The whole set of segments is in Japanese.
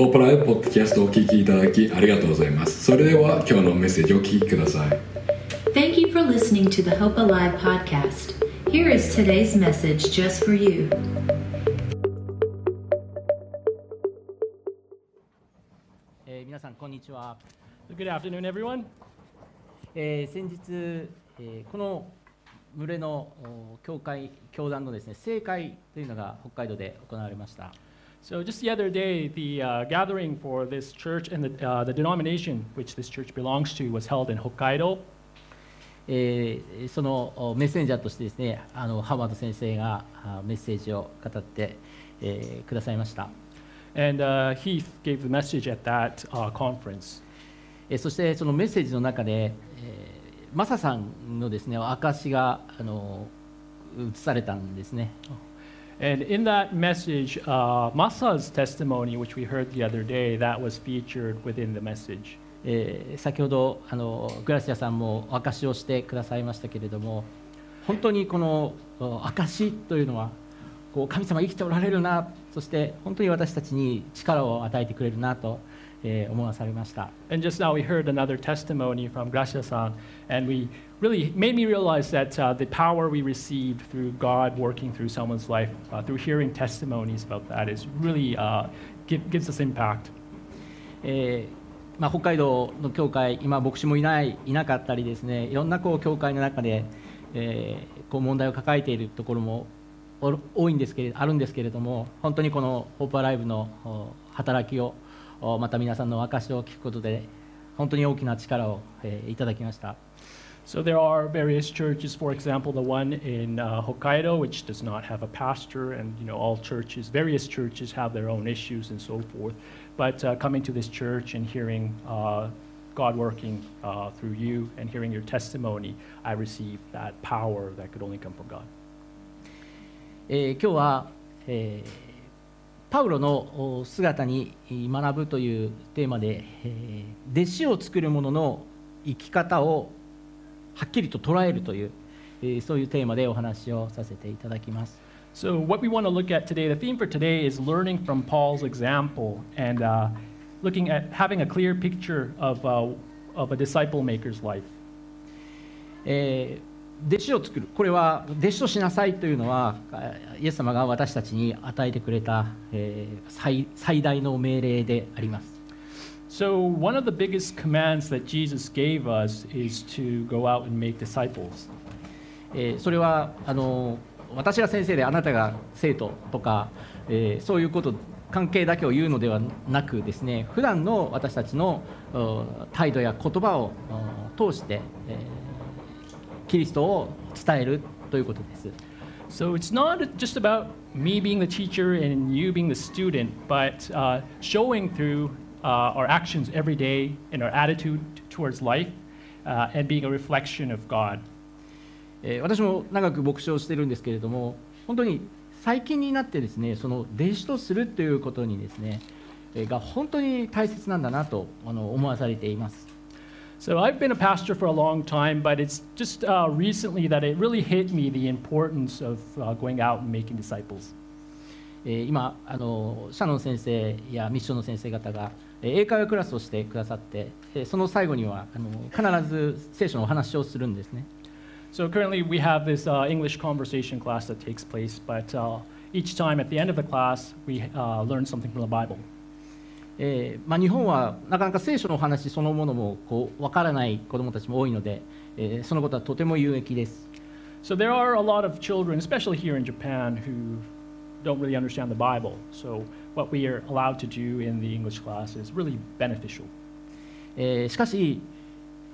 ホープライブポッドキャストをお聞きいただきありがとうございますそれでは今日のメッセージをお聞きください Thank you for listening to the Hope Alive podcast. Here is today's message just for you. えー皆さんこんにちは、Good afternoon, everyone. えー先日、えーこの群れのお教会教団のですね正会というのが北海道で行われました、So, just the other day, the uh, gathering for this church and the, uh, the denomination which this church belongs to was held in Hokkaido. えーそのおメッセンジャーとしてですねあのハーバード先生があメッセージを語って、えーくださいました、 And uh, Heath gave the message at that uh, conference. えーそしてそのメッセージの中で、えーマサさんのですね証があの映されたんですね And in that message, uh, Masa's testimony, which we heard the other day, that was featured within the message. えー先ほどあのグラシアさんもお証しをしてくださいましたけれども本当にこの証しというのはこう神様生きておられるなそして本当に私たちに力を与えてくれるなと、えー思わされました、And just now we heard another testimony from Gracia-san, and we really made me realize that uh, the power we received through God working through someone's life, uh, through hearing testimonies about that, is really uh, give, gives us impact. えーまあ、北海道の教会今牧師もいないいなかったりですねいろんなこう教会の中で、えーこう問題を抱えているところも多いんですけれあるんですけれども本当にこの「ホープアライブの働きをまた皆さんの証しを聞くことで本当に大きな力を、えーいただきました。So there are various churches, for example, the one in uh, Hokkaido, which does not have a pastor, and you know all churches, various churches have their own issues and so forth. But uh, coming to this church and hearing uh, God working uh, through you and hearing your testimony, I received that power that could only come from God. えー今日は、えーパウロのお姿に学ぶというテーマで、えー弟子を作る者の生き方をはっきりと捉えるという、えーそういうテーマでお話をさせていただきます。So what we want to look at today, the theme for today is learning from Paul's example and uh, looking at having a clear picture of, uh, of a disciple maker's life. えー弟子を作るこれは弟子としなさいというのはあイエス様が私たちに与えてくれた、えー最最大の命令であります。So, one of the biggest commands that Jesus gave us is to go out and make disciples. えーそれはあの私が先生であなたが生徒とか、えーそういうこと関係だけを言うのではなくですね普段の私たちのお態度や言葉をお通して、えーキリストを伝えるということです。So, it's not just about me being the teacher and you being the student, but uh, showing through uh, our actions every day and our attitude towards life uh, and being a reflection of God. えー私も長く牧師をしているんですけれども本当に最近になってですねその弟子とするということにですねえーが本当に大切なんだなとあの思わされています。So I've been a pastor for a long time, but it's just uh, recently that it really hit me the importance of uh, going out and making disciples. 今あの、シャノン先生やミッションの先生方が英会話クラスをしてくださって、その最後にはあの必ず聖書のお話をするんですね。So currently we have this、uh, English conversation class that takes place, but、uh, each time at the end of the class we、uh, learn something from the Bible. えーまあ、日本はなかなか聖書のお話そのものもこう分からない子どもたちも多いので、えーそのことはとても有益です So there are a lot of children, especially here in Japan, who don't really understand the Bible. So what we are allowed to do in the English class is really beneficial. えーしかし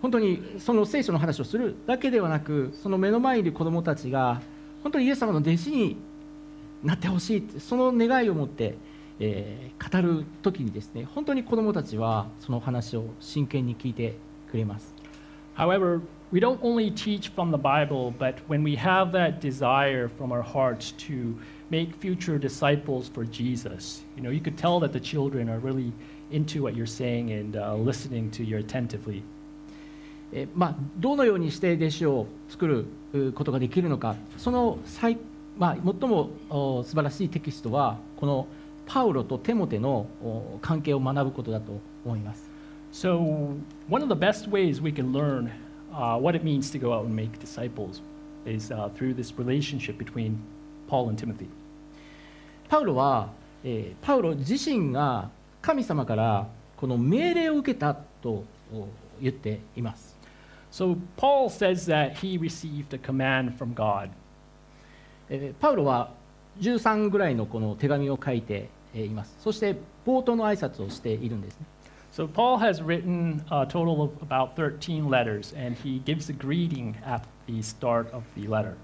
本当にその聖書の話をするだけではなくその目の前にいる子どもたちが本当にイエス様の弟子になってほしいってその願いを持って、えー語る時にですね本当に子どもたちはその話を真剣に聞いてくれます However, we don't only teach from the Bible, but when we have that desire from our hearts to make future disciples for Jesus, you know, you could tell that the children are really into what you're saying and uh, listening to you attentively. えーまあ、どのようにして弟子を作るうことができるのかその最,、まあ、最もお素晴らしいテキストはこのパウロとテモテのお関係を学ぶことだと思います So, one of the best ways we can learn uh, what it means to go out and make disciples is uh, through this relationship between Paul and Timothy. パウロは、えーパウロ自身が神様からこの命令を受けたとお言っています So, Paul says that he received a command from God. えーパウロは13ぐらいのこの手紙を書いてえーいますそして冒頭の挨拶をしているんですね So, Paul has written a total of about 13 letters, and he gives a greeting at the start of the letter.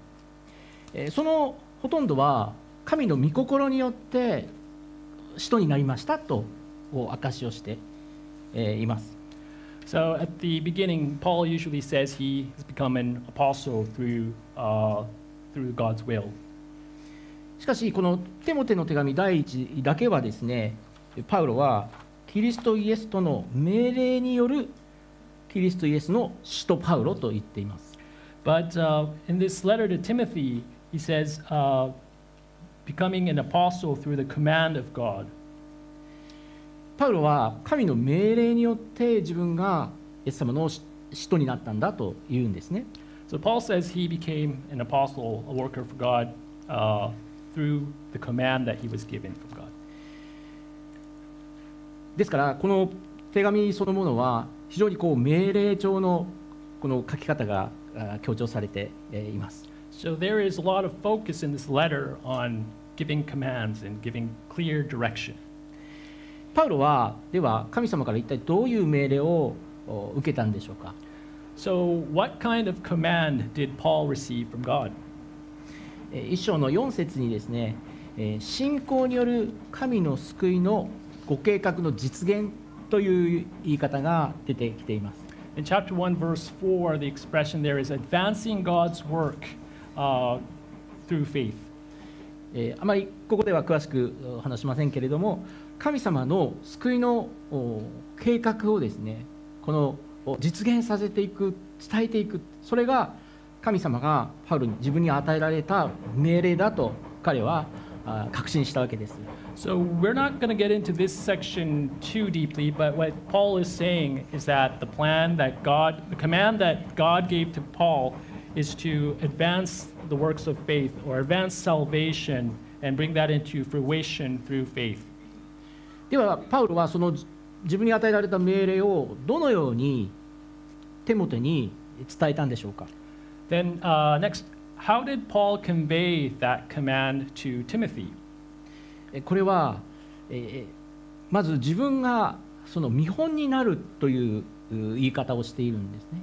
えーそのほとんどは神の御心によって使徒になりましたとお証しをしてえーいます So, at the beginning, Paul usually says he has become an apostle through, uh, through God's will. しかしこのテモテの手紙第一だけはですねパウロはキリストイエスとの命令によるキリストイエスの使徒パウロと言っています But uh, in this letter to Timothy, he says, uh, becoming an apostle through the command of God. パウロは神の命令によって自分がイエス様の使徒になったんだと言うんですね So Paul says he became an apostle, a worker for God, uh, through the command that he was given from God. ですからこの手紙そのものは非常にこう命令調のこの書き方があ強調されてえーいます So there is a lot of focus in this letter on giving commands and giving clear direction. パウロはでは神様から一体どういう命令をお受けたんでしょうか So, what kind of command did Paul receive from God? えー一章の4節にですね、えー信仰による神の救いのご計画の実現という言い方が出てきています In chapter 1, verse 4, the expression there is advancing God's work uh, through faith. えーあまりここでは詳しくお話しませんけれども神様の救いのお計画をですねこのお実現させていく伝えていくそれが神様がパウロに自分に与えられた命令だと彼はあ確信したわけです So, we're not going to get into this section too deeply, but what Paul is saying is that the plan that God, the command that God gave to Paul is to advance the works of faith or advance salvation and bring that into fruition through faith. ではパウロはその自分に与えられた命令をどのようにテモテに伝えたんでしょうか Then, uh, next, how did Paul convey that command to Timothy? えこれは、えーまず自分がその見本になるというう言い方をしているんですね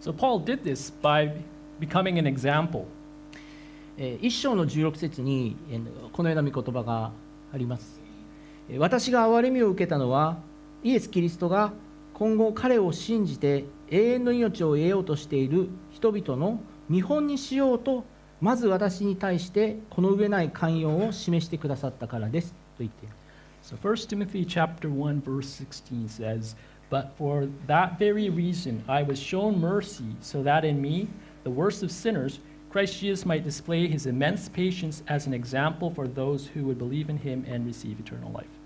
So, Paul did this by becoming an example. えー一章の16節にえーこのような御言葉がありますえー私が憐れみを受けたのはイエス・キリストが今後彼を信じて永遠の命を得ようとしている人々の見本にしようとまず私に対してこの上ない寛容を示してくださったからですと言っている So 1 Timothy chapter 1 verse 16 says, "But for that very reason I was shown mercy, so that in me, the worst of sinners, Christ Jesus might display his immense patience as an example for those who would believe in him and receive eternal life."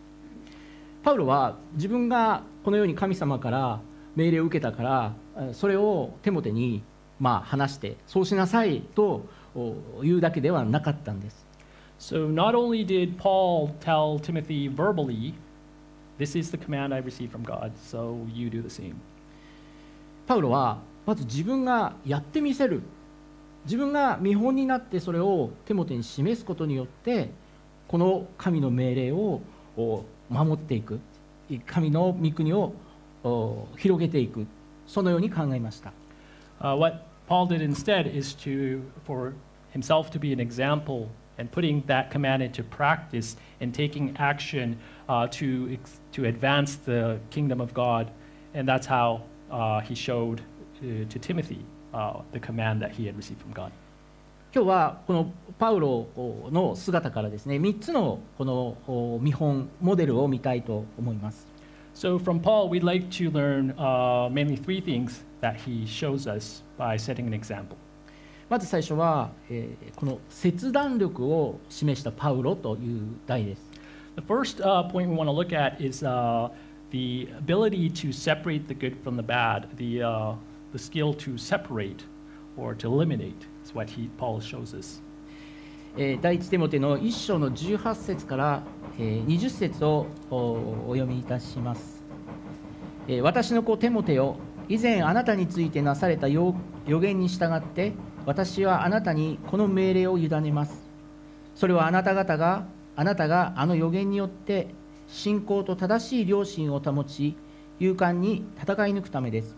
パウロは自分がこのように神様から命令を受けたからえそれをテモテにまあ話してそうしなさいとお言うだけではなかったんです So not only did Paul tell Timothy verbally, "This is the command I received from God, so you do the same." パウロはまず自分がやってみせる自分が見本になってそれをテモテに示すことによってこの神の命令をお守っていく神の御国をお広げていくそのように考えました Uh, what Paul did instead is to for himself to be an example and putting that command into practice and taking action uh, to ex- to advance the kingdom of God, and that's how uh, he showed to, to Timothy uh, the command that he had received from God. 今日はこのパウロの姿からですね3つのこのお見本モデルを見たいと思います So from Paul, we'd like to learn uh, mainly three things that he shows us by setting an example. まず最初は、えーこの切断力を示したパウロという題です The first uh, point we want to look at is uh, the ability to separate the good from the bad, the, uh, the skill to separate or to eliminate what he, Paul shows us. 第一テモテの1章の18節から、20節をお読みいたします、私の子テモテよ以前あなたについてなされた予言に従って私はあなたにこの命令を委ねます。それはあなた方があなたがあの予言によって信仰と正しい良心を保ち勇敢に戦い抜くためです。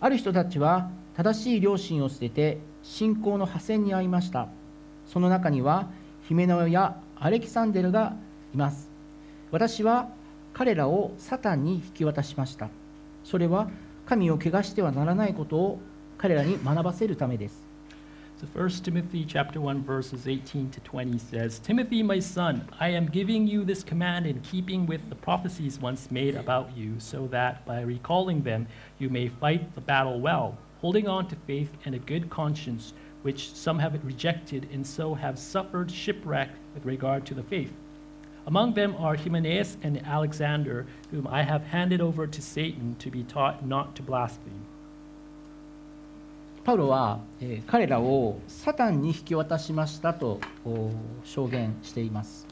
ある人たちは正しい良心を捨てて信仰の破線に遭いましたその中にはヒメノやアレキサンデルがいます私は彼らをサタンに引き渡しましたそれは神を汚してはならないことを彼らに学ばせるためです So 1 Timothy chapter 1 verses 18 to 20 says, Timothy, my son, I am giving you this command in keeping with the prophecies once made about you, so that by recalling them you may fight the battle well, holding on to faith and a good conscience, which some have rejected and so have suffered shipwreck with regard to the faith. Among them are Hymenaeus and Alexander, whom I have handed over to Satan to be taught not to blaspheme. パウロは、えー彼らをサタンに引き渡しましたとお証言しています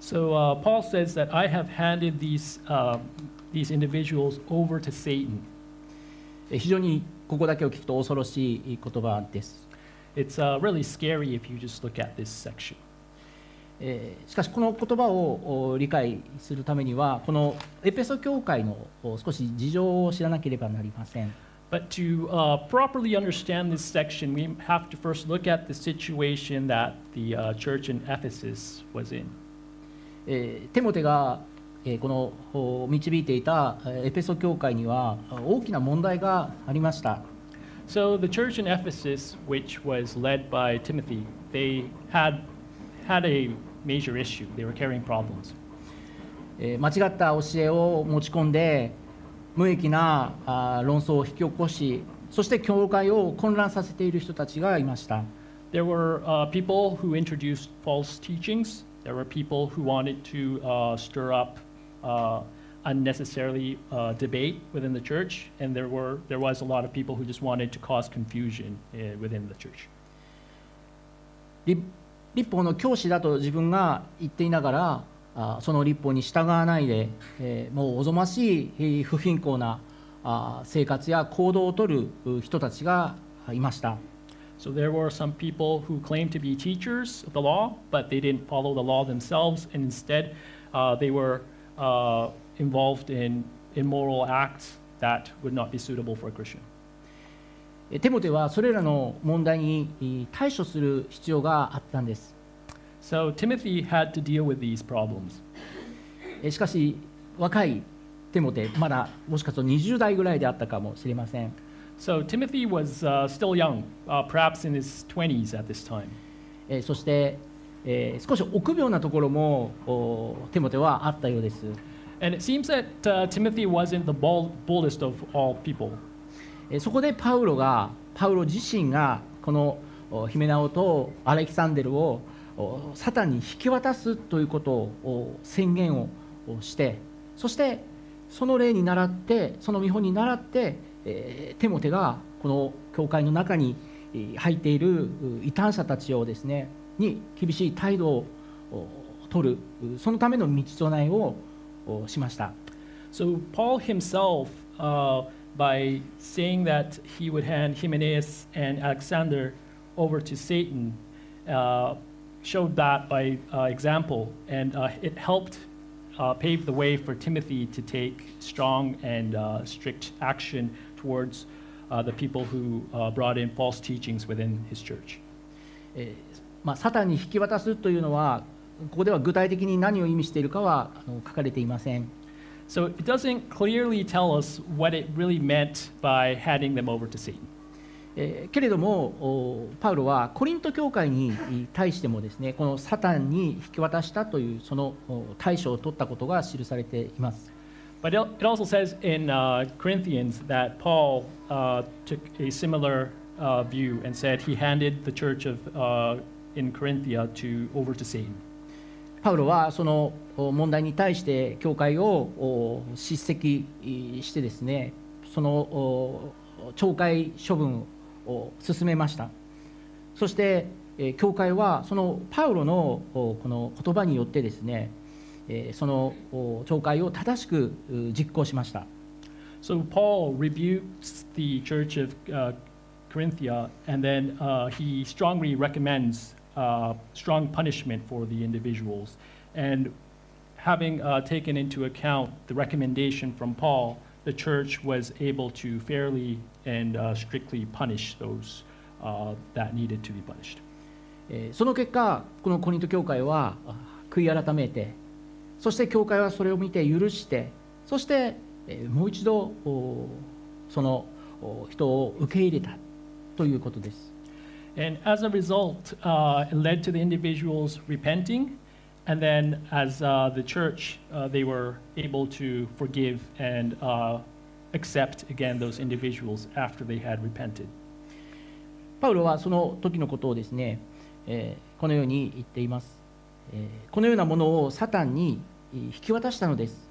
So uh, Paul says that I have handed these, uh, these individuals over to Satan. えー非常に ここだけを聞くと恐ろしい言葉です It's uh, really scary if you just look at this section. えーしかしこの言葉をお理解するためにはこのエペソ教会のお少し事情を知らなければなりません But to uh, properly understand this section, we have to first look at the situation that the uh, church in Ephesus was in. えーテモテが、えーこのお導いていたえーエペソ教会にはあ大きな問題がありました、So the church in Ephesus, which was led by Timothy, they had, had a major issue. They were carrying problems. えー間違った教えを持ち込んで無益なあ論争を引き起こしそして教会を混乱させている人たちがいました There were uh, people who introduced false teachings. There were people who wanted to uh, stir up uh, unnecessarily uh, debate within the church, and there were there was a lot of people who just wanted to cause confusion uh, within the church. 立立法の教師だと自分が言っていながらあその立法に従わないで、えーもうおぞましいえー不貧困なあ生活や行動をとるう人たちがいました So there were some people who claimed to be teachers of the law, but they didn't follow the law themselves, and instead uh, they were uh, involved in immoral acts that would not be suitable for a Christian. えテモテはそれらの問題にえー対処する必要があったんです So Timothy had to deal with these problems. えしかし若いテモテまだもしかすると20代ぐらいであったかもしれません So Timothy was uh, still young, uh, perhaps in his 20s at this time. えそして、えー少し臆病なところもおテモテはあったようです And it seems that uh, Timothy wasn't the bold, boldest of all people. えそこでパウロがパウロ自身がこのおヒメナオとアレキサンデルをおサタンに引き渡すということをお宣言をおしてそしてその例に倣ってその見本に倣って、えーテモテがこの教会の中にえー入っているう異端者たちをですねに厳しい態度をお取るうそのための道備えをおしました。 So Paul himself, uh, by saying that he would hand Hymenaeus and Alexander over to Satan, uh, showed that by uh, example, and uh, it helped uh, pave the way for Timothy to take strong and uh, strict action towards uh, the people who uh, brought in false teachings within his church. えー まあ、サタンに引き渡すというのはここでは具体的に何を意味しているかは書かれていません So it doesn't clearly tell us what it really meant by handing them over to Satan. えーけれどもおパウロはコリント教会に対してもですねこのサタンに引き渡したというそのお対処を取ったことが記されています But it also says in uh, Corinthians that Paul uh, took a similar uh, view and said he handed the church of uh, in Corinthia to over to Satan. パウロはそのお問題に対して教会をお叱責してですねそのお懲戒処分を進めましたそしてえー教会はそのパウロのおこの言葉によってですねえーそのお懲戒を正しくう実行しました So Paul rebukes the church of uh, Corinthia, and then uh, he strongly recommends uh, strong punishment for the individuals. And having uh, taken into account the recommendation from Paul, the church was able to fairly and uh, strictly punish those uh, that needed to be punished. その結果このコリント教会は悔い改めてそして教会はそれを見て許してそして、えもう一度おそのお人を受け入れたということです And as a result, uh, it led to the individuals repenting. And then, as uh, the church, uh, they were able to forgive and uh, accept again those individuals after they had repented. パウロはその時のことをですね、えーこのように言っています、えーこのようなものをサタンに引き渡したのです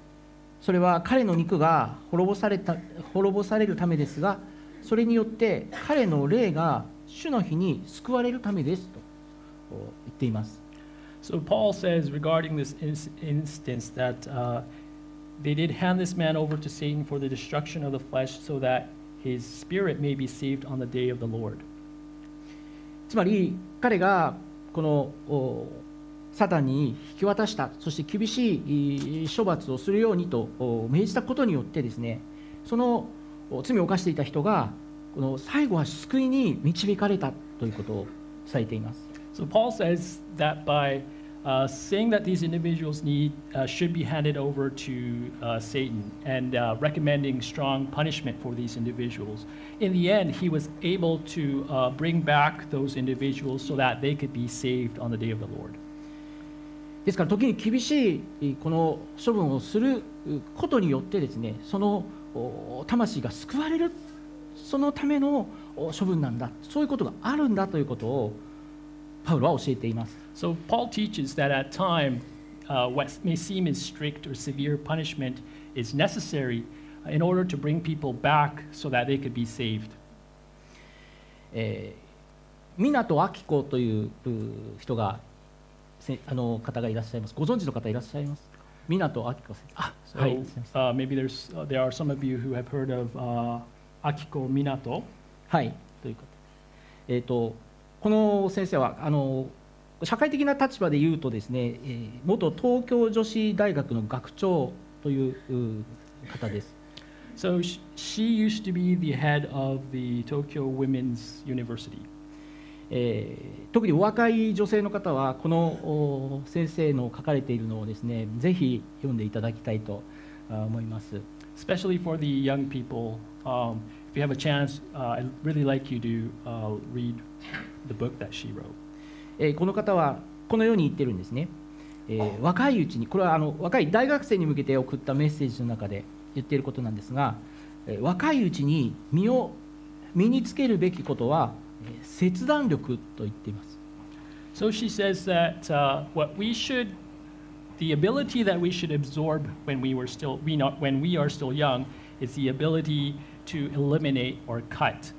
それは彼の肉が滅ぼされた滅ぼされるためですがそれによって彼の霊が主の日に救われるためですとお言っています So, Paul says regarding this ins- instance that uh, they did hand this man over to Satan for the destruction of the flesh so that his spirit may be saved on the day of the Lord. つまり彼がこのおサタンに引き渡したそして厳しいい処罰をするようにとお命じたことによってですねそのお罪を犯していた人がこの最後は救いに導かれたということを伝えています So Paul says that by uh, saying that these individuals need uh, should be handed over to uh, Satan and uh, recommending strong punishment for these individuals, in the end he was able to uh, bring back those individuals so that they could be saved on the day of the Lord. ですから時に厳しいこの処分をすることによってですねそのお魂が救われるそのためのお処分なんだそういうことがあるんだということをパウロは教えています So Paul teaches that at time, uh, what may seem as strict or severe punishment is necessary in order to bring people back so that they could be saved. えー、湊明子というう人がせあの方がいらっしゃいますご存知の方いらっしゃいますか湊明子先生あ So はい uh, maybe there's, uh, there are some of you who have heard of uh, Akiko Minato. はいということえっ、とこの先生はあの社会的な立場で言うとですね、えー元東京女子大学の学長というう方です So sh- she used to be the head of the Tokyo Women's University. えー特にお若い女性の方はこのお先生の書かれているのをですねぜひ読んでいただきたいとあ思います。Especially for the young people, um, if you have a chance, uh, I'd really like you to uh, read the book that she wrote. えーこの方はこのように言ってるんですね、えー若いうちにこれはあの若い大学生に向けて送ったメッセージの中で言っていることなんですが、えー若いうちに身を身につけるべきことは、えー切断力と言っています So she says that uh, what we should, the ability that we should absorb when we were still, we not, when we are still young, is the ability to eliminate or cut.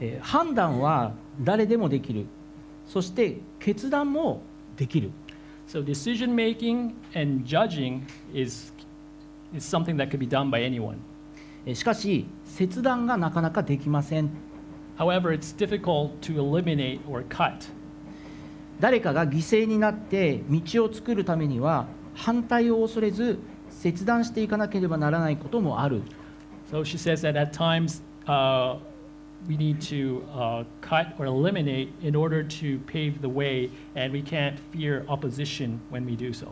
えー判断は誰でもできるそして決断もできる So decision making and judging is, is something that could be done by anyone. えーしかし切断がなかなかできません However, it's difficult to eliminate or cut. 誰かが犠牲になって道を作るためには反対を恐れず切断していかなければならないこともある So she says that at times uh, we need to uh, cut or eliminate in order to pave the way, and we can't fear opposition when we do so.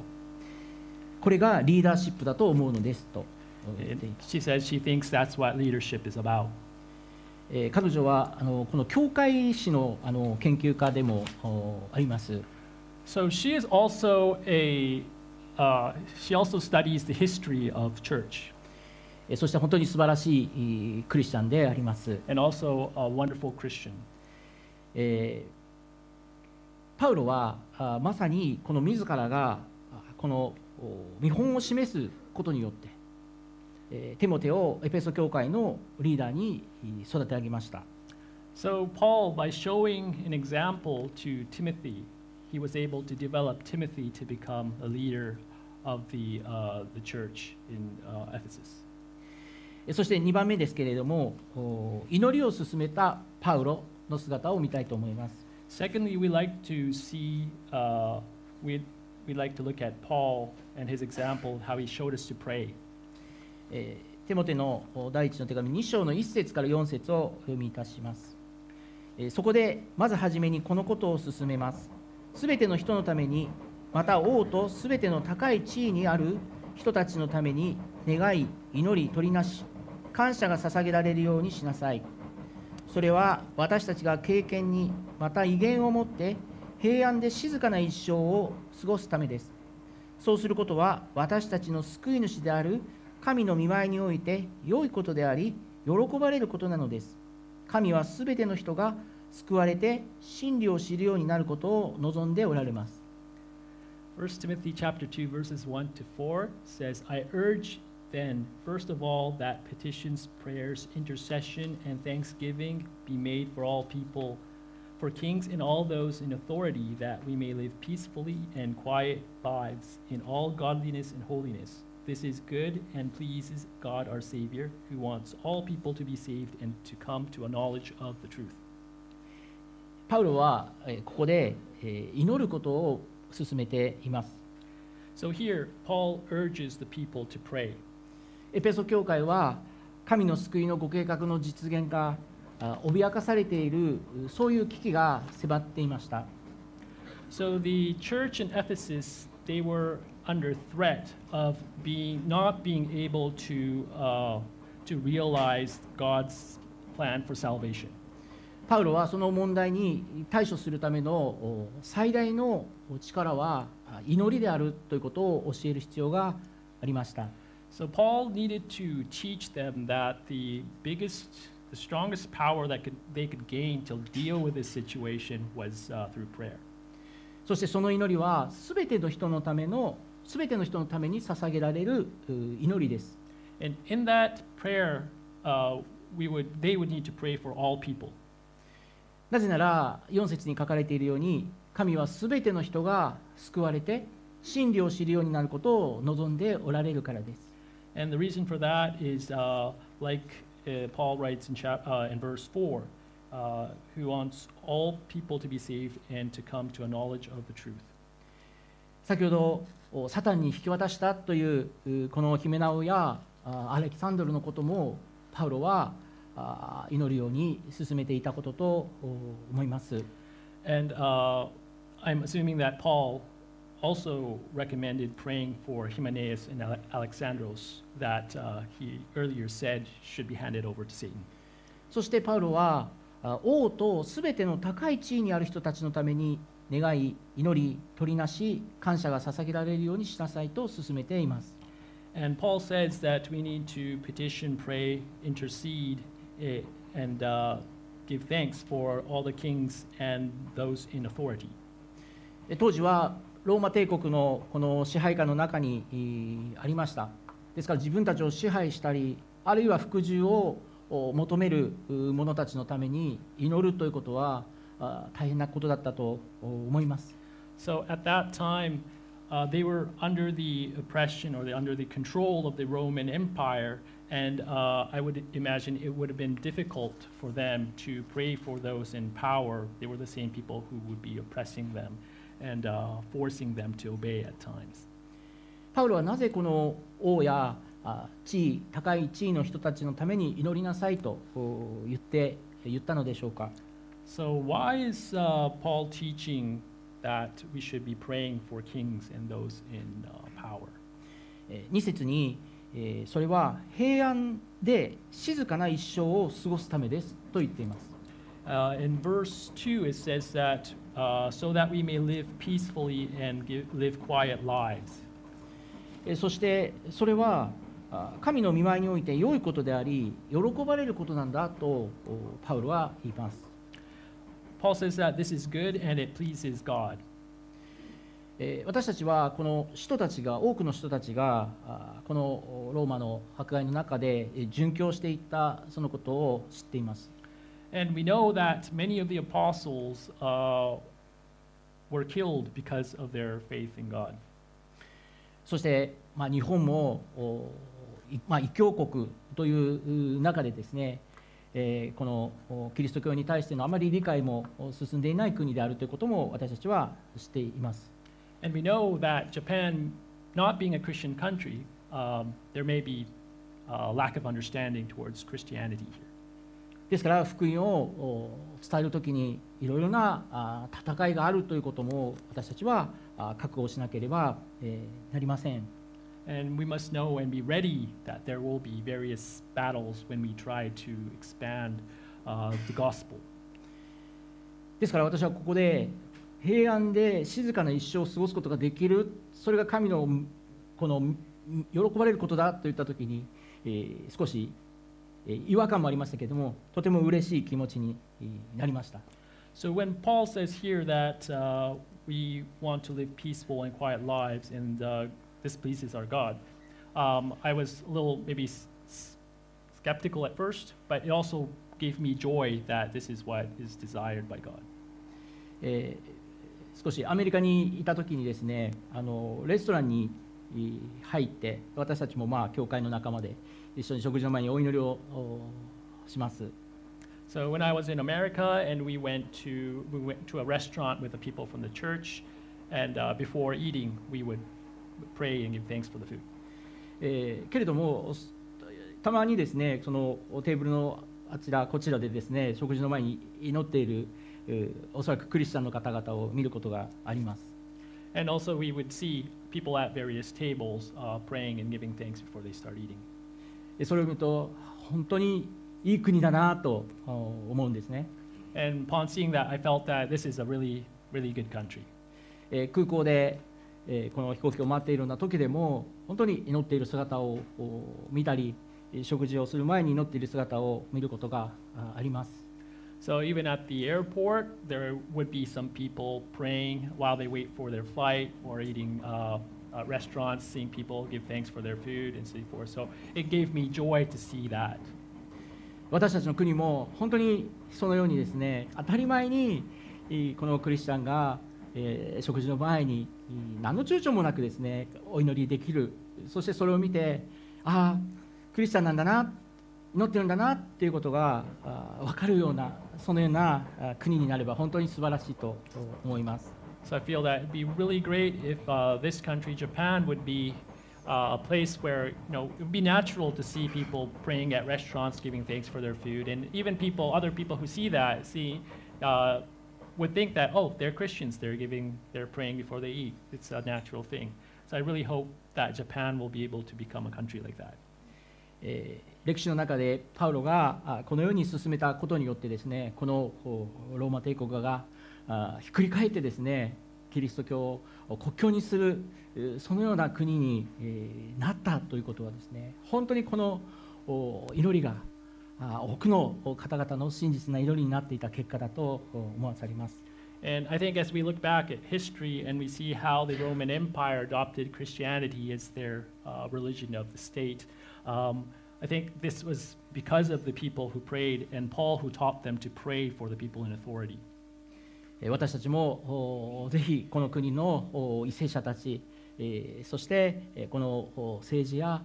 これがリーダーシップだと思うのですと言ってい And ます she says she thinks that's what leadership is about. えー彼女はあのこの教会史のあの研究家でもおあります So she is also a, uh, she also studies the history of church えー そして本当に素晴らしいクリスチャンであります、and also a wonderful Christian. えーパウロはあまさにこの自らがこのお見本を示すことによって、えーテモテをエペソ教会のリーダーに育て上げました So, Paul, by showing an example to Timothy, he was able to develop Timothy to become a leader of the, uh, the church in uh, Ephesus. えーそして2番目ですけれどもお祈りを進めたパウロの姿を見たいと思います。Secondly, we like to see, uh, we we like to look at Paul and his example, how he showed us to pray. えーテモテのお第一の手紙2章の1節から4節をお読みいたします、えーそこでまずはじめにこのことを進めます。すべての人のためにまた王とすべての高い地位にある人たちのために願い祈り取りなし感謝が捧げられるようにしなさい。それは私たちが経験にまた威厳を持って平安で静かな一生を過ごすためです。そうすることは私たちの救い主である神の見舞いにおいて良いことであり喜ばれることなのです。神はすべての人が救われて真理を知るようになることを望んでおられます。First Timothy chapter 2 verses 1 to 4 says, I urge then first of all that petitions, prayers, intercession and thanksgiving be made for all people, for kings and all those in authority that we may live peacefully and quiet lives in all godliness and holiness. This is good and pleases God our savior who wants all people to be saved and to come to a knowledge of the truth. パウロはえーここでえー祈ることを進めています So here Paul urges the people to pray. エペソ教会は神の救いのご計画の実現があ脅かされているそういう危機が迫っていました So the church in Ephesus, they were under threat of being not being able to uh, to realize God's plan for salvation. パウロはその問題に対処するためのお最大の力はあ祈りであるということを教える必要がありました So Paul needed to teach them that the biggest, the strongest power that could, they could gain to deal with this situation was uh, through prayer. そしてその祈りは全ての人のための全ての人のために捧げられるう祈りです And in that prayer, uh, we would, they would need to pray for all people. なぜなら4節に書かれているように神は全ての人が救われて真理を知るようになることを望んでおられるからです And the reason for that is, uh, like uh, Paul writes in, chap- uh, in verse 4, uh, who wants all people to be saved and to come to a knowledge of the truth. 先ほどおサタンに引き渡したといううこのヒメナオやあアレキサンドルのこともパウロはあ祈るように進めていたこととお思います And uh, I'm assuming that Paul also recommended praying for Hymenaeus and Ale- Alexandros that uh, he earlier said should be handed over to Satan. そしてパウロはあ王とすべての高い地位にある人たちのために願い祈り取りなし感謝が捧げられるようにしなさいと進めています And Paul says that we need to petition, pray, intercede, eh, and uh, give thanks for all the kings and those in authority. で当時はローマ帝国のこの支配下の中にありましたですから自分たちを支配したりあるいは服従を求める者たちのために祈るということは大変なことだったと思います So at that time, uh, they were under the oppression or the, under the control of the Roman Empire, and uh, I would imagine it would have been difficult for them to pray for those in power. They were the same people who would be oppressing them and uh, forcing them to obey at times. パウロはなぜこの王やあ地位高い地位の人たちのために祈りなさいとお言って言ったのでしょうか So why is uh, Paul teaching that we should be praying for kings and those in uh, power? えー2節に、えーそれは平安で静かな一生を過ごすためですと言っています Uh, in verse 2, it says that uh, so that we may live peacefully and give, live quiet lives. えーそしてそれはあ神の見舞いにおいて良いことであり喜ばれることなんだとおパウロは言います Paul says that this is good and it pleases God. えー私たちはこの人たちが多くの人たちがこのローマの迫害の中でえー殉教していったそのことを知っています And we know that many of the apostles uh, were killed because of their faith in God. そして、まあ、日本も、おいまあ、異教国というう中でですね、えーこのおキリスト教に対してのあまり理解もお進んでいない国であるということも私たちは知っています。 And we know that Japan, not being a Christian country, um, there may be a lack of understanding towards Christianity here. ですから福音をお伝えるときにいろいろなあ戦いがあるということも私たちはあ覚悟しなければ、えーなりません。And we must know and be ready that there will be various battles when we try to expand uh, the gospel. ですから私はここで平安で静かな一生を過ごすことができるそれが神のこの喜ばれることだと言ったときに、えー少し、えー違和感もありましたけれどもとても嬉しい気持ちにえーなりました So when Paul says here that uh, we want to live peaceful and quiet lives and uh, this pleases our God, um, I was a little maybe skeptical at first, but it also gave me joy that this is what is desired by God. えー少しアメリカにいた時にですねあのレストランにえー入って私たちもまあ教会の仲間で一緒に食事の前にお祈りをおします So when I was in America and we went to we went to a restaurant with the people from the church, and uh, before eating we would pray and give thanks for the food. えーけれどもすたまにですねそのテーブルのあちらこちらでですね食事の前に祈っている、えーおそらくクリスチャンの方々を見ることがあります And also we would see people at various tables uh, praying and giving thanks before they start eating. でそれを見ると本当にいい国だなとお思うんですね、And upon seeing that, I felt that this is a really, really good country. えー空港で、えーこの飛行機を待っているような時でも本当に祈っている姿をお見たりえー食事をする前に祈っている姿を見ることがああります So even at the airport, there would be some people praying while they wait for their flight or eating uh, at restaurants, seeing people give thanks for their food and so forth. So it gave me joy to see that. 私たちの国も本当にそのようにですね当たり前にこのクリスチャンが、えー食事の前に何の躊躇もなくですねお祈りできるそしてそれを見てああクリスチャンなんだな祈ってるんだなっていうことがあー分かるようなそのようなあ国になれば本当に素晴らしいと思います So I feel that it'd be really great if uh, this country, Japan, would be uh, a place where you know it would be natural to see people praying at restaurants, giving thanks for their food, and even people, other people who see that, see, uh, would think that oh, they're Christians, they're giving, they're praying before they eat. It's a natural thing. So I really hope that Japan will be able to become a country like that. えー 歴史の中でパウロがこのように進めたことによってですねこのローマ帝国がひっくり返ってですねキリスト教を国境にするそのような国に、えなったということはですね本当にこの祈りが多くの方々の真実な祈りになっていた結果だと思わされます。And I think as we look back at history and we see how the Roman Empire adopted Christianity as their uh, religion of the state, um, I think this was because of the people who prayed and Paul who taught them to pray for the people in authority. 私たちもぜひこの国の為政者たち、そしてこの政治や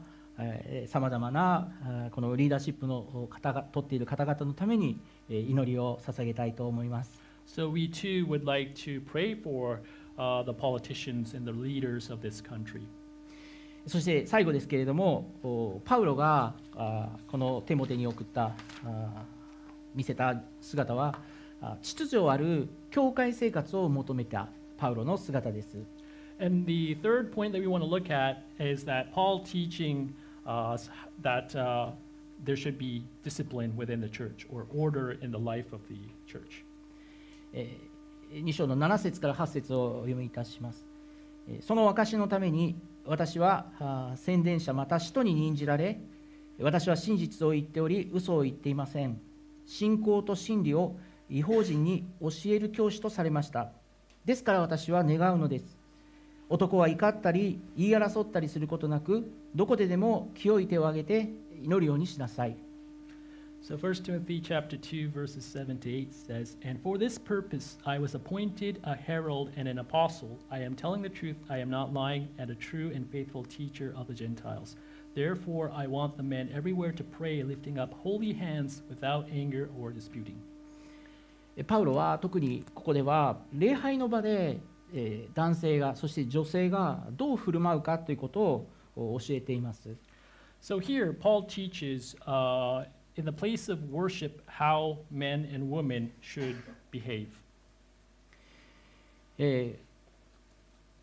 さまざまなこのリーダーシップの方が取っている方々のために祈りを捧げたいと思います。So we too would like to pray for、uh, the politicians and the leaders of this country. そして最後ですけれどもおパウロがこのテモテに送った見せた姿はあ秩序ある教会生活を求めたパウロの姿です。And the third point that we want to look at is that Paul teaching us that uh, there should be discipline within the church or order in the life of the church. えー2章の7節から8節をお読みいたします。えーその証のために私は宣伝者また使徒に任じられ私は真実を言っており嘘を言っていません。信仰と真理を違法人に教える教師とされました。ですから私は願うのです。男は怒ったり言い争ったりすることなくどこででも清い手を挙げて祈るようにしなさい。So 1 Timothy chapter 2 verses 7 to 8 says, And for this purpose I was appointed a herald and an apostle. I am telling the truth, I am not lying, and a true and faithful teacher of the Gentiles. Therefore I want the men everywhere to pray, lifting up holy hands without anger or disputing. えパウロは特にここでは礼拝の場で、えー男性がそして女性がどう振る舞うかということをお教えています So here Paul teaches uh, in the place of worship how men and women should behave. えー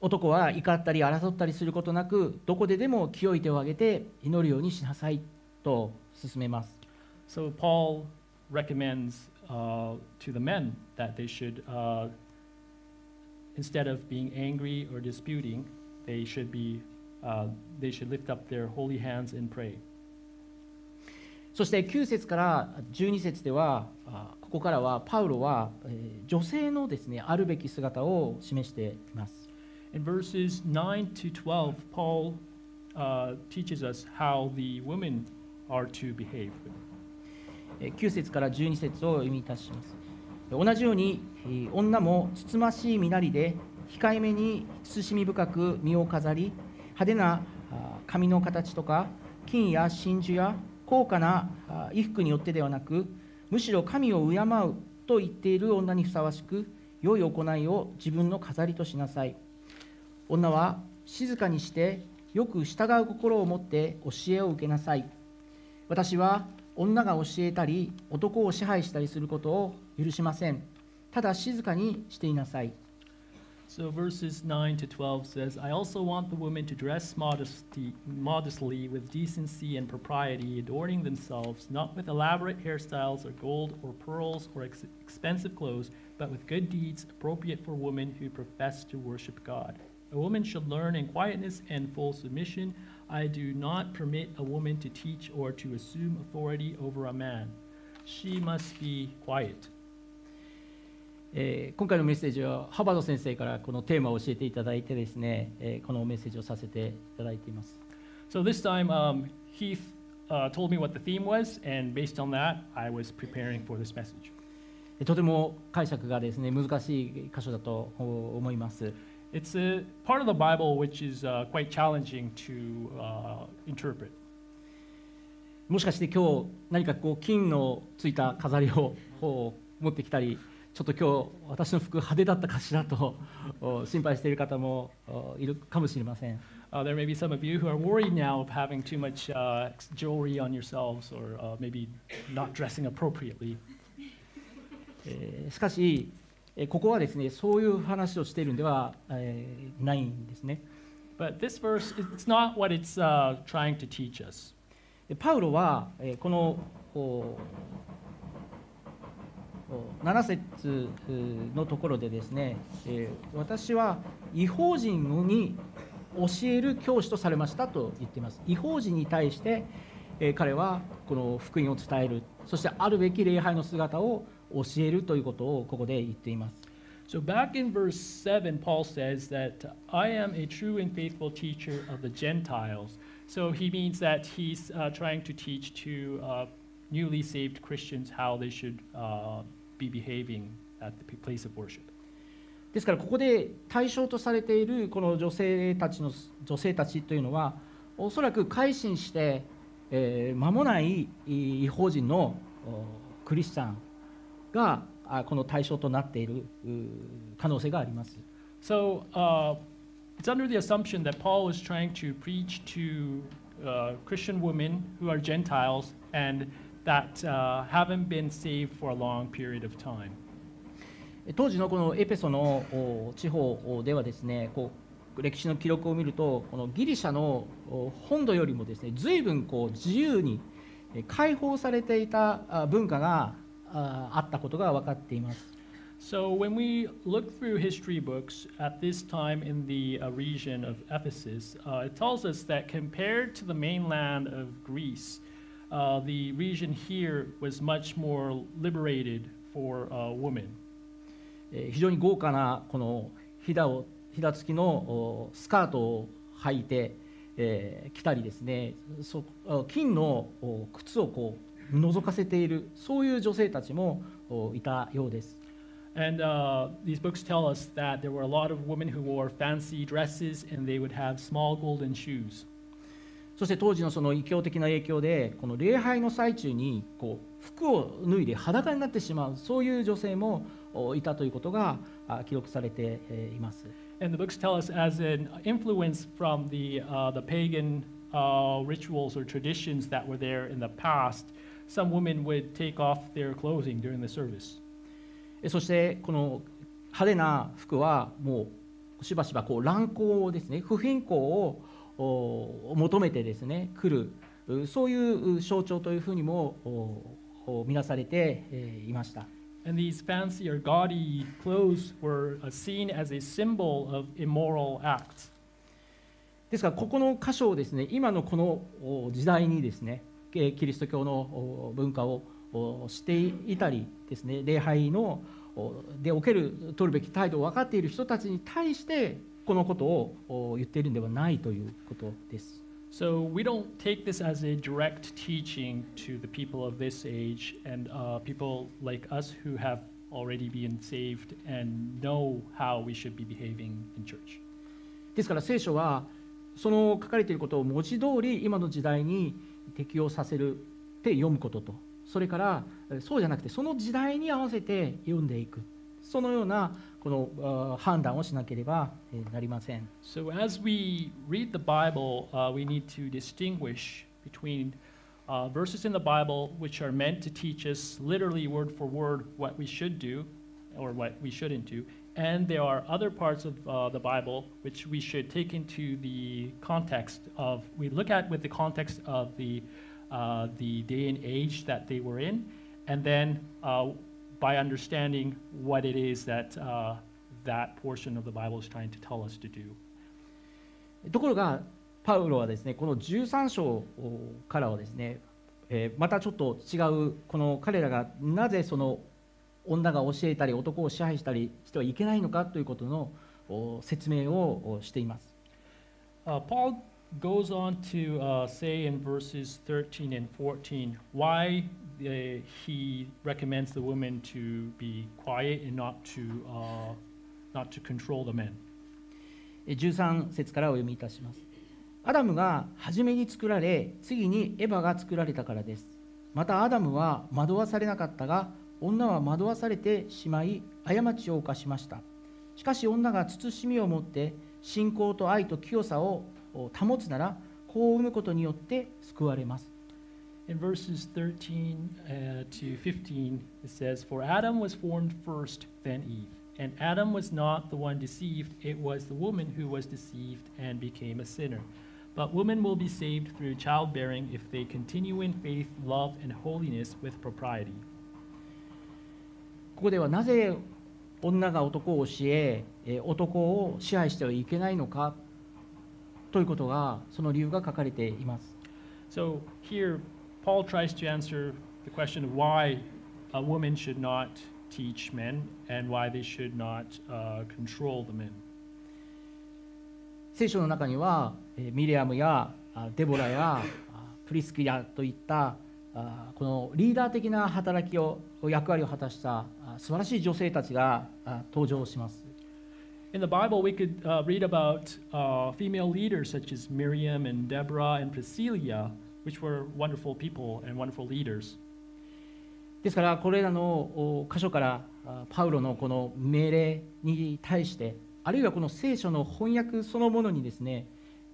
男は怒ったり争ったりすることなくどこででも清い手を挙げて祈るようにしなさいと勧めます So Paul recommends uh, to the men that they should, uh, instead of being angry or disputing, they should be, uh, they should lift up their holy hands and pray. そして9節から12節ではあここからはパウロは、えー女性のですねあるべき姿を示しています In verses 9 to 12, Paul uh, teaches us how the women are to behave. えー9節から12節を読みいたします同じようにえー女もつつましい身なりで控えめに慎み深く身を飾り派手なあ髪の形とか金や真珠や高価な衣服によってではなくむしろ神を敬うと言っている女にふさわしく良い行いを自分の飾りとしなさい。女は静かにしてよく従う心を持って教えを受けなさい。私は女が教えたり男を支配したりすることを許しません。ただ静かにしていなさい。So verses 9 to 12 says, I also want the women to dress modesty, modestly with decency and propriety, adorning themselves not with elaborate hairstyles or gold or pearls or ex- expensive clothes, but with good deeds appropriate for women who profess to worship God. A woman should learn in quietness and full submission. I do not permit a woman to teach or to assume authority over a man. She must be quiet. えー今回のメッセージはハバド先生からこのテーマを教えていただいてですね、えーこのメッセージをさせていただいています So this time, um, Heath uh, told me what the theme was, and based on that, I was preparing for this message. えーとても解釈がですね難しい箇所だとお思います It's a part of the Bible which is uh, quite challenging to uh, interpret. もしかして今日何かこう金のついた飾りを持ってきたりちょっと今日私の服派手だったかしらとお心配している方もおいるかもしれません Uh, there may be some of you who are worried now of having too much uh, jewelry on yourselves or uh, maybe not dressing appropriately. えーしかし、えーここはですねそういう話をしているんでは、えーないんですね But this verse, it's not what it's uh, trying to teach us. でパウロは、えーこの7節のところでですね、私は違法人に教える教師とされましたと言っています違法人に対して、彼はこの福音を伝えるそしてあるべき礼拝の姿を教えるということをここで言っています So back in verse 7, Paul says that I am a true and faithful teacher of the Gentiles. So he means that he's trying to teach to newly saved Christians how they should uh, be behaving at the place of worship. ですからここで対象とされているこの女性たちの女性たちというのはおそらく改心して、えー間もないい違法人のおクリスチャンがあこの対象となっているう可能性があります。So uh, it's under the assumption that Paul is trying to preach to uh, Christian women who are Gentiles and that uh, haven't been saved for a long period of time. 当時のこのエペソのお地方ではですねこう歴史の記録を見るとこのギリシャのお本土よりもですね随分こう自由にえ解放されていたあ文化がああったことが分かっています。So when we look through history books at this time in the uh, region of Ephesus, uh, it tells us that compared to the mainland of Greece, uh, the region here was much more liberated for uh, women. えー非常に豪華なこの飛騨を膝付きのおスカートを履いて、えー着たりですねそあ金のお靴をこう覗かせているそういう女性たちもおいたようです And uh, these books tell us that there were a lot of women who wore fancy dresses and they would have small golden shoes. そして当時のその異教的な影響でこの礼拝の最中にこう服を脱いで裸になってしまうそういう女性もおいたということがあ記録されてえーいます。And the books tell us, as an influence from the, uh, the pagan uh, rituals or traditions that were there in the past, some women would take off their clothing during the service. えそしてこの派手な服はもうしばしばこう乱行ですね不貧困をお求めてですね来るうそういう象徴というふうにも見なされてえーいました。And these fancy or gaudy clothes were uh, seen as a symbol of immoral acts. ですからここの箇所をですね今のこのお時代にですねえーキリスト教のお文化をおしていたりですね礼拝のおでおける取るべき態度を分かっている人たちに対してこのことをお言っているんではないということです。So we don't take this as a direct teaching to the people of this age and uh, people like us who have already been saved and know how we should be behaving in church. ですから聖書はその書かれていることを文字通り今の時代に適用させるって読むこととそれからえそうじゃなくてその時代に合わせて読んでいくそのようなこのあ判断をしなければえーなりません So as we read the Bible, uh, we need to distinguish between uh, verses in the Bible which are meant to teach us literally word for word what we should do or what we shouldn't do, and there are other parts of uh, the Bible which we should take into the context of we look at with the context of the uh, the day and age that they were in, and then uh, by understanding what it is that uh, that portion of the Bible is trying to tell us to do. ところがパウロはですねこの13章からはですね、えーまたちょっと違うこの彼らがなぜその女が教えたり男を支配したりしてはいけないのかということのお説明をおしています Uh, Paul goes on to uh, say in verses 13 and 14 why uh, he recommends the women to be quiet and not to, uh, not to control the men. えー13節からお読みいたします。アダムが初めに作られ次にエヴァが作られたからです。またアダムは惑わされなかったが女は惑わされてしまい過ちを犯しました。しかし女が慎みを持って信仰と愛と清さを保つなら子を産むことによって救われます。In verses 13 uh, to 15, it says, For Adam was formed first, then Eve. And Adam was not the one deceived, it was the woman who was deceived and became a sinner. But women will be saved through childbearing if they continue in faith, love, and holiness with propriety. ここではなぜ女が男を教ええー男を支配してはいけないのかということがその理由が書かれています So here, Paul tries to answer the question of why a woman should not teach men and why they should not uh, control the men. In the Bible, we could uh, read about uh, female leaders such as Miriam and Deborah and Priscilla. Which were wonderful people and wonderful leaders. ですからこれらのお箇所からあパウロのこの命令に対してあるいはこの聖書の翻訳そのものにですね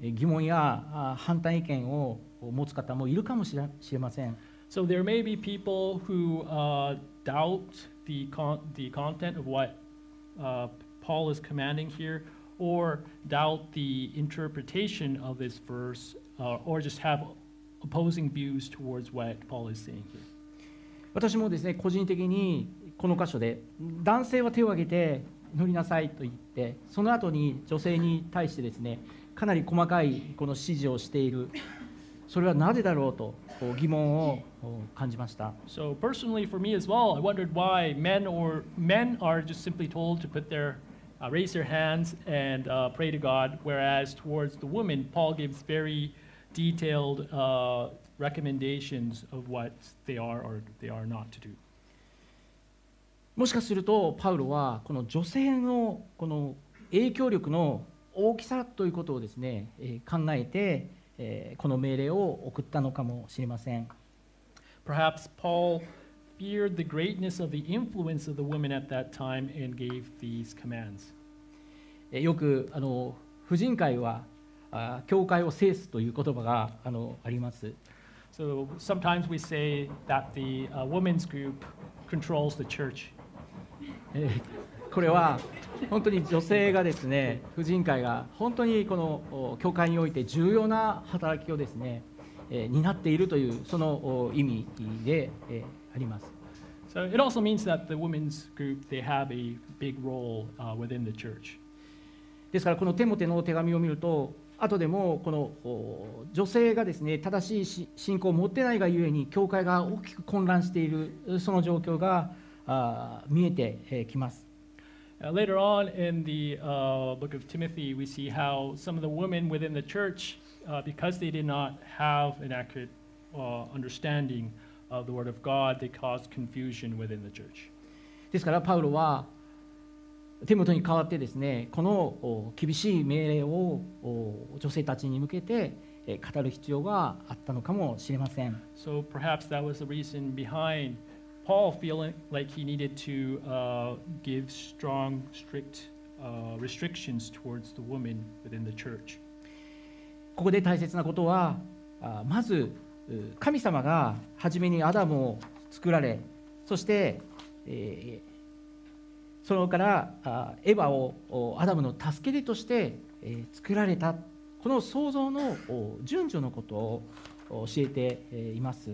え疑問やあ反対意見を持つ方もいるかもしれしれません So there may be people who uh, doubt the, con- the content of what uh, Paul is commanding here, or doubt the interpretation of this verse, uh, or just have opposing views towards what Paul is saying here. 私もですね個人的にこの箇所で男性は手を挙げて乗りなさいと言ってその後に女性に対してですねかなり細かいこの指示をしているそれはなぜだろうとこう疑問を感じました So personally, for me as well, I wondered why men or men are just simply told to put their uh, raise their hands and uh, pray to God, whereas towards the woman, Paul gives very detailed uh, recommendations of what they are or they are not to do. もしかするとパウロはこの女性のこの影響力の大きさということをですね、えー考えて、えーこの命令を送ったのかもしれません。Perhaps Paul feared the greatness of the influence of the women at that time and gave these commands. えーよくあの婦人会はあ教会を制すという言葉があのあります。So sometimes we say that the uh, women's group controls the church. えーこれは本当に女性がですね婦人会が本当にこのお教会において重要な働きをですね、えー担っているというそのお意味で、えーあります。So it also means that the women's group they have a big role uh, within the church. ですからこのテモテの手紙を見ると後でもこのお女性がですね正しいし信仰を持ってないがゆえに教会が大きく混乱しているその状況が見えてえーきます。Uh, later on in the uh, book of Timothy, we see how some of the women within the church, uh, because they did not have an accurate uh, understanding of the Word of God, they caused confusion within the church. ですからパウロはテモテに代わってですねこのお厳しい命令をお女性たちに向けてえー語る必要があったのかもしれません。So perhaps that was the reason behind Paul feeling like he needed to uh, give strong, strict uh, restrictions towards the women within the church. ここで大切なことはあまずう神様が初めにアダムを作られそして、えーそのからあエヴァをおアダムの助け手として、えー作られたこの創造のお順序のことをお教えてえーいます。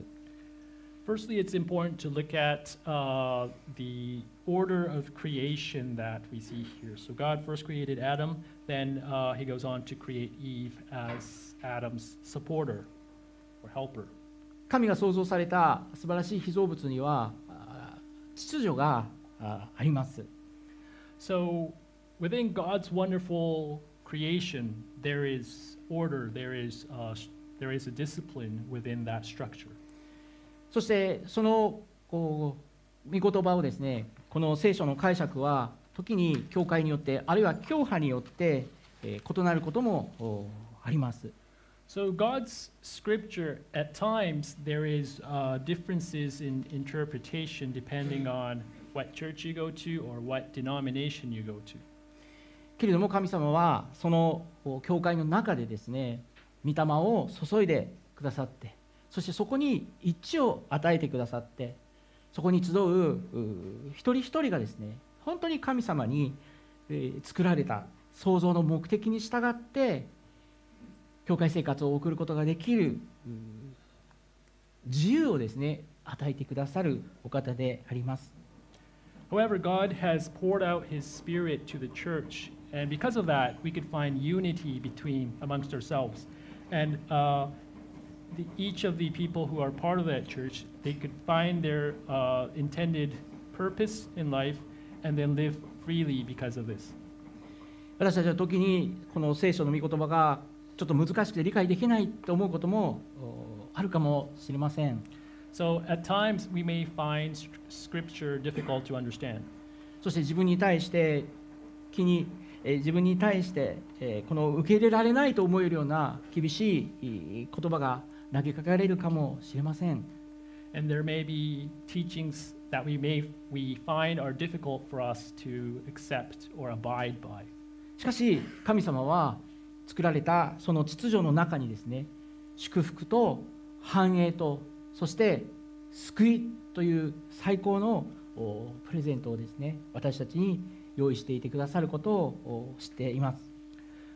Firstly, it's important to look at uh, the order of creation that we see here. So God first created Adam, then uh, he goes on to create Eve as Adam's supporter or helper. 神が創造された素晴らしい被造物にはあ秩序がああります。So within God's wonderful creation, there is order, there is, uh, s- there is a discipline within that structure. そしてそのこう御言葉をですねこの聖書の解釈は時に教会によってあるいは教派によって、えー異なることもおあります。 So God's scripture, at times, there is uh, differences in interpretation depending on what church you go to or what denomination you go to. けれども神様はその教会の中でですね御霊を注いでくださってそしてそこに一致を与えてくださってそこに集う一人一人がですね本当に神様に、え作られた創造の目的に従って教会生活を送ることができる自由をですね与えてくださるお方であります。However, God has poured out His Spirit to the church, and because of that, we could find unity between amongst ourselves. And uh, the, each of the people who are part of that church, they could find their uh, intended purpose in life, and then live freely because of this. 私たちは時にこの聖書の御言葉がちょっと難しくて理解できないと思うこともおあるかもしれません So at times we may find sc- scripture difficult to understand. そして自分に対して気にえー自分に対してえーこの受け入れられないと思えるような厳しい言葉が投げかけられるかもしれません And there may be teachings that we may we find are difficult for us to accept or abide by. しかし神様は作られたその秩序の中にですね祝福と繁栄とそして救いという最高のおプレゼントをですね私たちに用意していてくださることをお知っています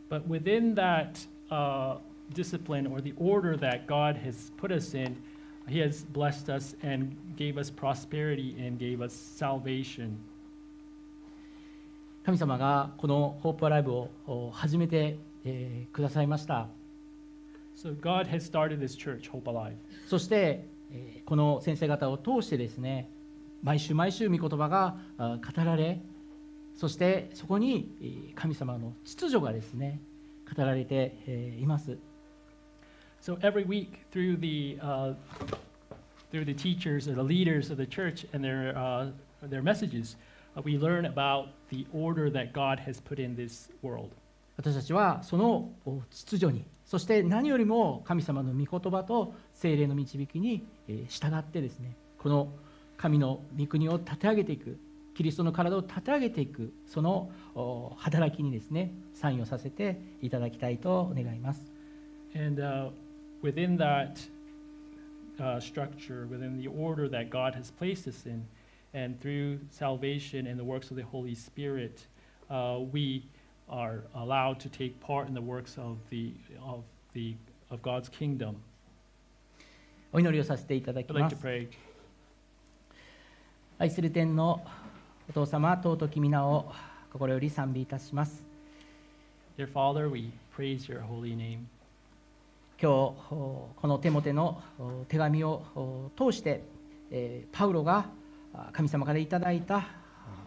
But within that uh, discipline or the order that God has put us in, He has blessed us and gave us prosperity and gave us salvation. 神様がこのホープアライブをお始めて、えーくださいました So God has started this church, Hope Alive. そして、えーこの先生方を通してですね毎週毎週御言葉があ語られそしてそこにえー神様の秩序がですね語られてえーいます So every week, through the uh, through the teachers or the leaders of the church and their uh, their messages, uh, we learn about the order that God has put in this world. 私たちはその秩序にそして何よりも神様の御言葉と精霊の導きに従ってですねこの神の御国を立て上げていくキリストの体を立て上げていくその働きにですね参与させていただきたいと願います And uh, within that uh, structure, within the order that God has placed us in, and through salvation and the works of the Holy Spirit, uh, we are allowed to take part in the works of the of the of God's kingdom. お祈りをさせていただきま like す pray. 愛する天のお父様尊き皆を心より賛美いたします Dear Father, we praise your holy name. 今日おこのテモテのお手紙をお通して、えーパウロがあ神様からいただいたあ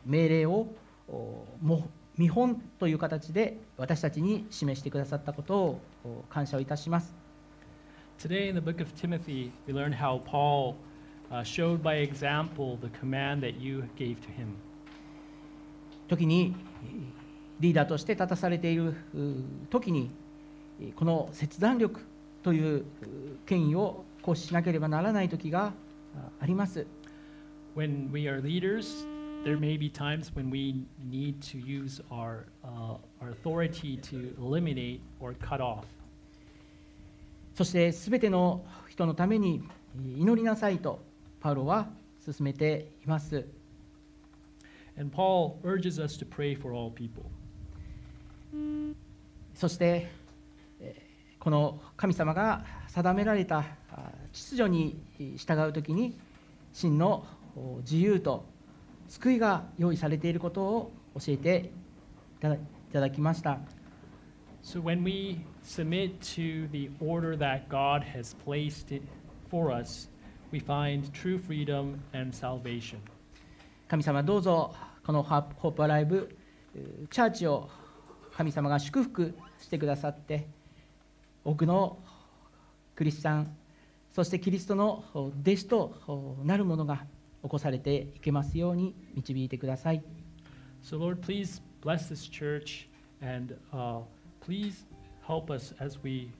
命令をおも見本という形で私たちに示してくださったことをお感謝をいたします Today in the book of Timothy, we learn how Paul uh, showed by example the command that you gave to him. 時にえーリーダーとして立たされているう時にえーこの切断力というう権威を行使しなければならない時がああります When we are leaders, there may be times when we need to use our, uh, our authority to eliminate or cut off. そしてすべての人のために祈りなさいとパウロは進めています。And Paul urges us to pray for all people. そしてえーこの神様が定められたあ秩序に従うときに真のお自由と救いが用意されていることを教えていただきました。So when we submit to the order that God has placed for us, we find true freedom and salvation. 神様どうぞこのハホープアライブえーチャーチを神様が祝福してくださって多くのクリスチャンそしてキリストのお弟子とおなる者が起こされていけますように導いてください So, Lord, please bless this church and uh, please help us as we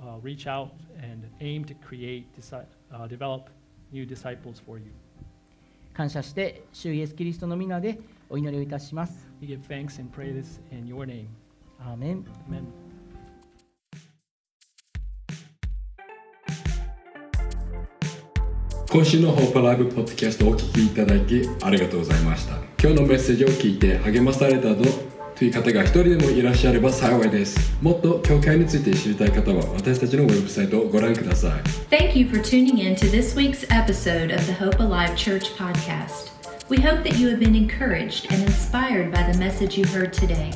uh, reach out and aim to create, disi- uh, develop new disciples for you. 感謝して主イエスキリストの皆でお祈りをいたします We give thanks and pray this in your name. アーメン Amen. 今週のホープライブポッドキャストをお聞きいただきありがとうございました今日のメッセージを聞いて励まされたとという方が一人でもいらっしゃれば幸いですもっと教会について知りたい方は私たちのウェブサイトをご覧ください Thank you for tuning in to this week's episode of the Hope Alive Church podcast. We hope that you have been encouraged and inspired by the message you heard today.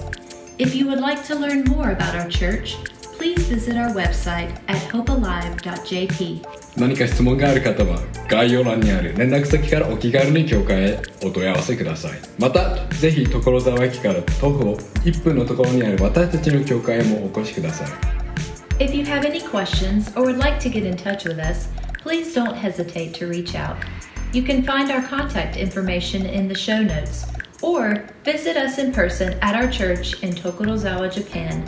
If you would like to learn more about our church, please visit our website at hopealive.jp. 何か質問がある方は概要欄にある連絡先からお気軽に教会へお問い合わせくださいまたぜひ所沢駅から徒歩1分のところにある私たちの教会へもお越しください If you have any questions or would like to get in touch with us, please don't hesitate to reach out. You can find our contact information in the show notes or visit us in person at our church in Tokorozawa, Japan,